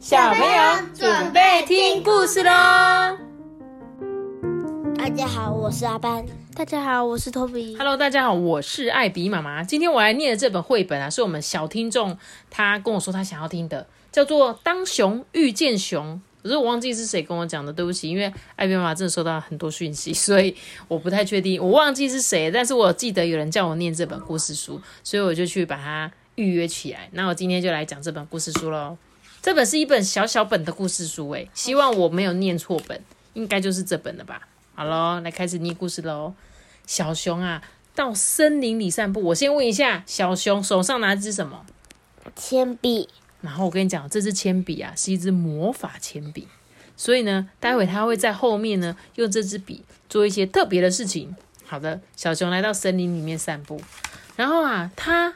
小朋友准备听故事喽！大家好，我是阿班。大家好，我是托比。Hello，大家好，我是艾比妈妈。今天我来念的这本绘本啊，是我们小听众他跟我说他想要听的，叫做《当熊遇见熊》。可是我忘记是谁跟我讲的，对不起，因为艾比妈妈真的收到很多讯息，所以我不太确定，我忘记是谁，但是我记得有人叫我念这本故事书，所以我就去把它预约起来。那我今天就来讲这本故事书喽。这本是一本小小本的故事书，诶，希望我没有念错本，应该就是这本了吧？好喽，来开始念故事喽。小熊啊，到森林里散步。我先问一下，小熊手上拿支什么？铅笔，然后我跟你讲，这支铅笔啊是一支魔法铅笔，所以呢，待会他会在后面呢用这支笔做一些特别的事情。好的，小熊来到森林里面散步，然后啊，他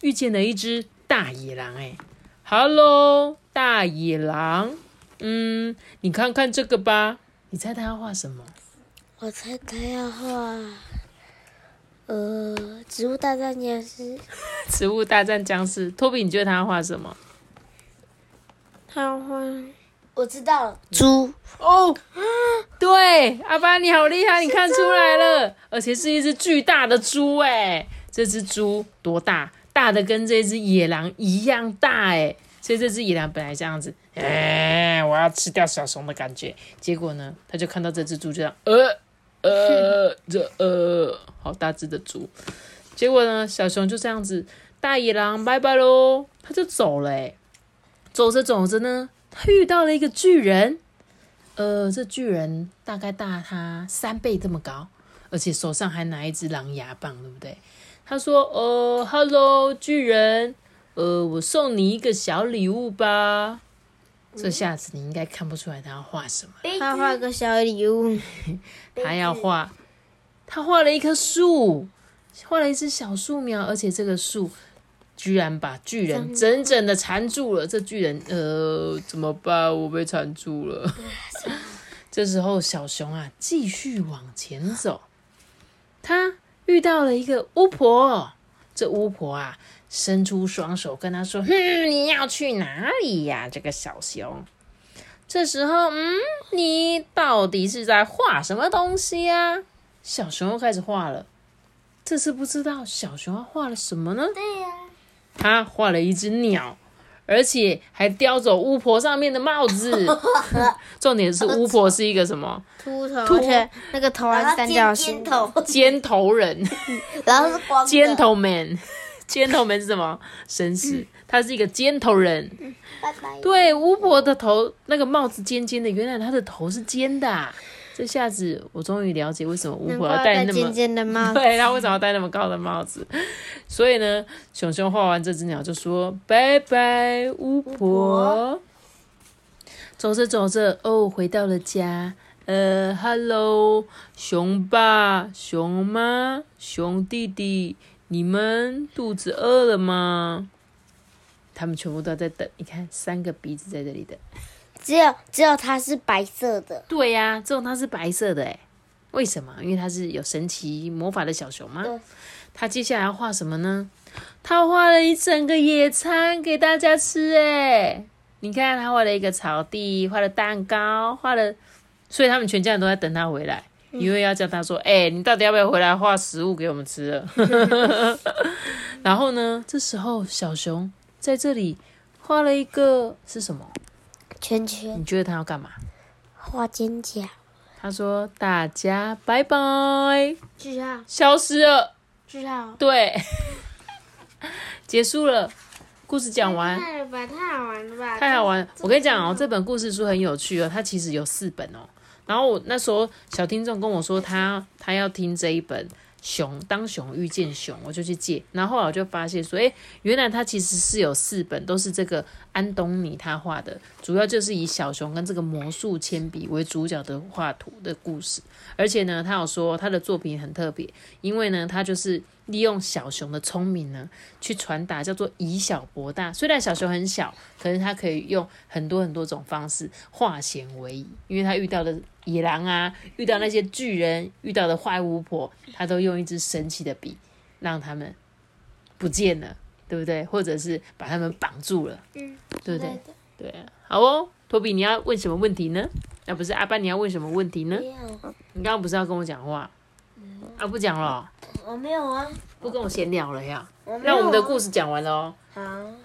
遇见了一只大野狼。哎，Hello，大野狼，嗯，你看看这个吧，你猜他要画什么？我猜他要画，呃，植物大战僵尸。植物大战僵尸。托比，你觉得他要画什么？他要画我知道了，猪。哦，对，阿巴你好厉害，你看出来了，而且是一只巨大的猪哎，这只猪多大？大的跟这只野狼一样大哎，所以这只野狼本来这样子，哎，我要吃掉小熊的感觉，结果呢，他就看到这只猪就这样，呃呃，这呃，好大只的猪，结果呢，小熊就这样子，大野狼拜拜喽，他就走了，走着走着呢，他遇到了一个巨人。呃，这巨人大概大他三倍这么高，而且手上还拿一支狼牙棒，对不对？他说：“呃，Hello，巨人，呃，我送你一个小礼物吧。”这下子你应该看不出来他要画什么，他画个小礼物，他要画，他画了一棵树，画了一只小树苗，而且这个树居然把巨人整整的缠住了。这巨人，呃，怎么办？我被缠住了。这时候，小熊啊，继续往前走。他遇到了一个巫婆，这巫婆啊，伸出双手跟他说：“哼，你要去哪里呀，这个小熊？”这时候，嗯，你到底是在画什么东西呀？小熊又开始画了。这次不知道小熊要画了什么呢？对呀、他画了一只鸟，而且还叼走巫婆上面的帽子。重点是巫婆是一个什么秃头，而且那个头还是三角形。头，尖头人 然后是光 的。，gentleman。gentleman 是什么？绅士，他是一个尖头人。拜拜。对，巫婆的头那个帽子尖尖的，原来她的头是尖的啊、这下子我终于了解为什么巫婆要戴戴那么尖尖的帽子。对他为什么要戴那么高的帽子？所以呢，熊熊画完这只鸟就说拜拜，巫婆。走着走着，哦，回到了家。呃，Hello，熊爸、熊妈、熊弟弟，你们肚子饿了吗？他们全部都在等。你看，三个鼻子在这里等。只有只有它是白色的。对呀、只有它是白色的哎，为什么？因为它是有神奇魔法的小熊吗对？他接下来要画什么呢？他画了一整个野餐给大家吃哎，你看他画了一个草地，画了蛋糕，画了，所以他们全家人都在等他回来，因为要叫他说，哎、你到底要不要回来画食物给我们吃了？然后呢，这时候小熊在这里画了一个是什么？圈圈你觉得他要干嘛？画尖角，他说：“大家拜拜，句号，消失了。句号”。对，结束了，故事讲完，太了吧，太好玩了吧！太好玩了。我跟你讲哦，这本故事书很有趣哦，它其实有四本哦。然后我那时候小听众跟我说他他要听这一本《熊当熊遇见熊》，我就去借。然后后来我就发现说，诶，原来他其实是有四本，都是这个安东尼他画的，主要就是以小熊跟这个魔术铅笔为主角的画图的故事。而且呢，他有说他的作品很特别，因为呢，他就是利用小熊的聪明呢，去传达叫做以小博大。虽然小熊很小，可是他可以用很多很多种方式化险为夷，因为他遇到的野狼啊，遇到那些巨人，遇到的坏巫婆，他都用一支神奇的笔让他们不见了，对不对？或者是把他们绑住了，嗯，对不对？对啊，好哦，托比，你要问什么问题呢？那、不是阿班，你要问什么问题呢？你刚刚不是要跟我讲话？啊，不讲了，我没有啊，不跟我闲聊了呀。我没有、啊。那我们的故事讲完了哦。好，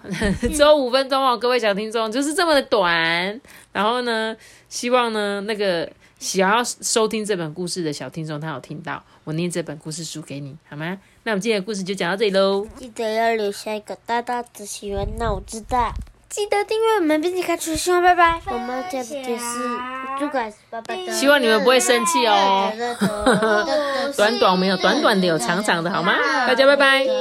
只有五分钟哦，各位小听众，就是这么的短。然后呢，希望呢那个想要收听这本故事的小听众，他有听到我念这本故事书给你，好吗？那我们今天的故事就讲到这里喽。记得要留下一个大大的喜欢，那我知道。记得订阅我们，并且开出希望，拜拜。我们讲的就是主管拜拜。希望你们不会生气哦。短短没有短短的，有长长的，好吗？大家拜拜。留